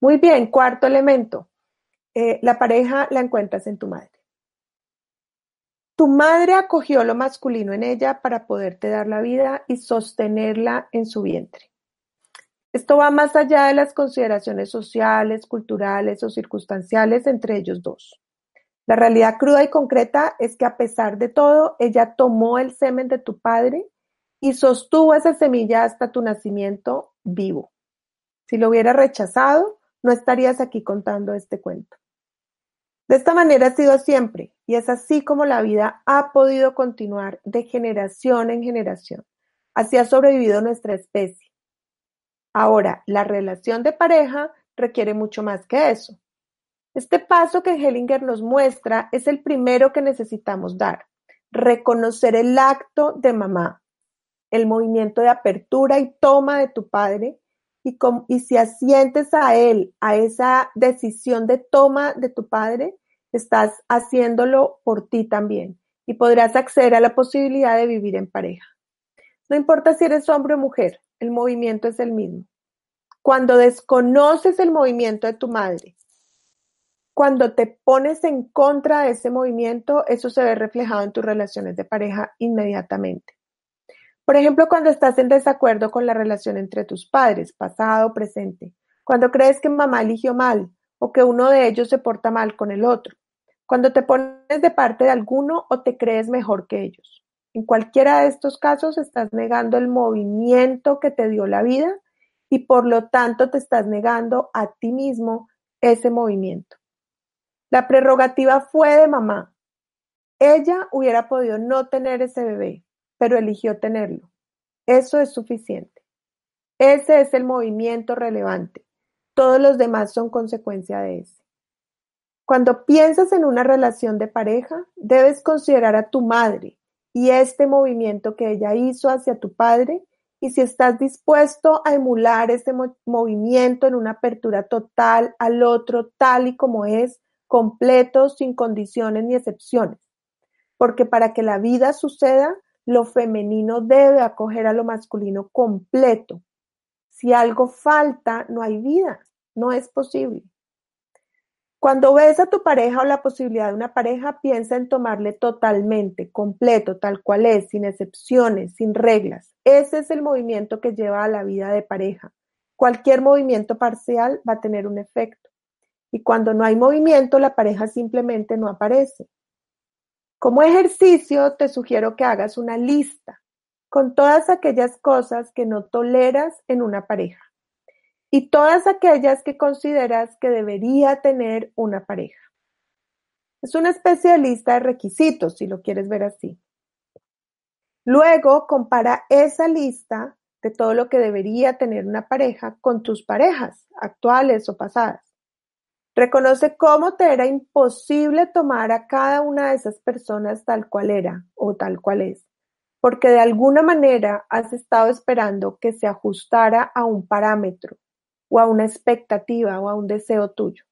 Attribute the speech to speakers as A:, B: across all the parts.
A: bien, cuarto elemento. Eh, la pareja la encuentras en tu madre. Tu madre acogió lo masculino en ella para poderte dar la vida y sostenerla en su vientre. Esto va más allá de las consideraciones sociales, culturales o circunstanciales entre ellos dos. La realidad cruda y concreta es que a pesar de todo, ella tomó el semen de tu padre y sostuvo esa semilla hasta tu nacimiento vivo. Si lo hubiera rechazado, no estarías aquí contando este cuento. De esta manera ha sido siempre, y es así como la vida ha podido continuar de generación en generación. Así ha sobrevivido nuestra especie. Ahora, la relación de pareja requiere mucho más que eso. Este paso que Hellinger nos muestra es el primero que necesitamos dar. Reconocer el acto de mamá, el movimiento de apertura y toma de tu padre y, si asientes a él, a esa decisión de toma de tu padre, estás haciéndolo por ti también y podrás acceder a la posibilidad de vivir en pareja. No importa si eres hombre o mujer, el movimiento es el mismo. Cuando desconoces el movimiento de tu madre, cuando te pones en contra de ese movimiento, eso se ve reflejado en tus relaciones de pareja inmediatamente. Por ejemplo, cuando estás en desacuerdo con la relación entre tus padres, pasado o presente, cuando crees que mamá eligió mal o que uno de ellos se porta mal con el otro, cuando te pones de parte de alguno o te crees mejor que ellos. En cualquiera de estos casos estás negando el movimiento que te dio la vida y por lo tanto te estás negando a ti mismo ese movimiento. La prerrogativa fue de mamá. Ella hubiera podido no tener ese bebé, pero eligió tenerlo. Eso es suficiente. Ese es el movimiento relevante. Todos los demás son consecuencia de ese. Cuando piensas en una relación de pareja, debes considerar a tu madre y este movimiento que ella hizo hacia tu padre y si estás dispuesto a emular ese movimiento en una apertura total al otro tal y como es, completo, sin condiciones ni excepciones. Porque para que la vida suceda, lo femenino debe acoger a lo masculino completo. Si algo falta, no hay vida, no es posible. Cuando ves a tu pareja o la posibilidad de una pareja, piensa en tomarle totalmente, completo, tal cual es, sin excepciones, sin reglas. Ese es el movimiento que lleva a la vida de pareja. Cualquier movimiento parcial va a tener un efecto. Y cuando no hay movimiento, la pareja simplemente no aparece. Como ejercicio, te sugiero que hagas una lista con todas aquellas cosas que no toleras en una pareja y todas aquellas que consideras que debería tener una pareja. Es una especie de lista de requisitos, si lo quieres ver así. Luego, compara esa lista de todo lo que debería tener una pareja con tus parejas, actuales o pasadas. Reconoce cómo te era imposible tomar a cada una de esas personas tal cual era o tal cual es, porque de alguna manera has estado esperando que se ajustara a un parámetro o a una expectativa o a un deseo tuyo.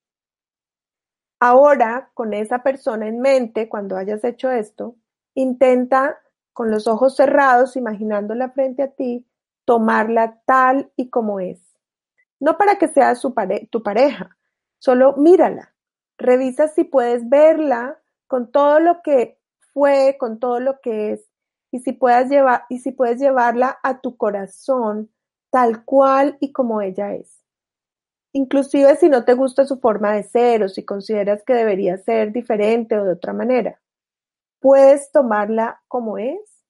A: Ahora, con esa persona en mente, cuando hayas hecho esto, intenta con los ojos cerrados, imaginándola frente a ti, tomarla tal y como es. No para que sea tu pareja, solo mírala, revisa si puedes verla con todo lo que fue, con todo lo que es, y si, llevar, y si puedes llevarla a tu corazón tal cual y como ella es. Inclusive si no te gusta su forma de ser o si consideras que debería ser diferente o de otra manera. ¿Puedes tomarla como es?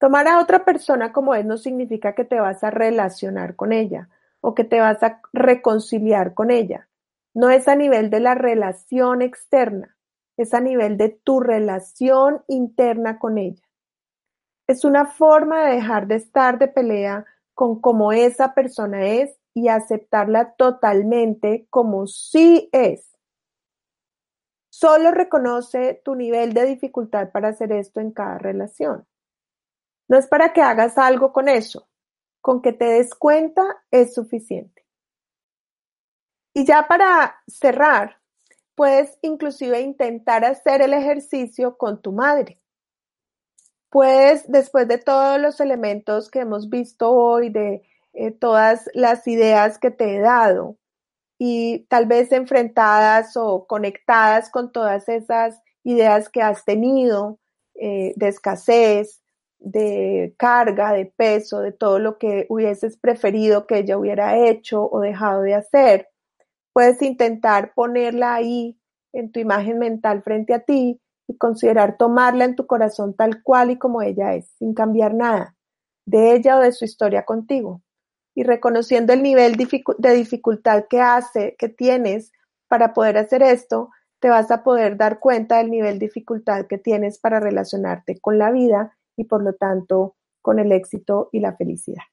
A: Tomar a otra persona como es no significa que te vas a relacionar con ella o que te vas a reconciliar con ella. No es a nivel de la relación externa, es a nivel de tu relación interna con ella. Es una forma de dejar de estar de pelea con cómo esa persona es y aceptarla totalmente como sí es. Solo reconoce tu nivel de dificultad para hacer esto en cada relación. No es para que hagas algo con eso, con que te des cuenta es suficiente. Y ya para cerrar, puedes inclusive intentar hacer el ejercicio con tu madre. Puedes, después de todos los elementos que hemos visto hoy, de eh, todas las ideas que te he dado. y tal vez enfrentadas o conectadas con todas esas ideas que has tenido eh, de escasez, de carga, de peso, de todo lo que hubieses preferido que ella hubiera hecho o dejado de hacer. Puedes intentar ponerla ahí en tu imagen mental frente a ti y considerar tomarla en tu corazón tal cual y como ella es, sin cambiar nada de ella o de su historia contigo. Y reconociendo el nivel de dificultad que hace, que tienes para poder hacer esto, te vas a poder dar cuenta del nivel de dificultad que tienes para relacionarte con la vida y por lo tanto con el éxito y la felicidad.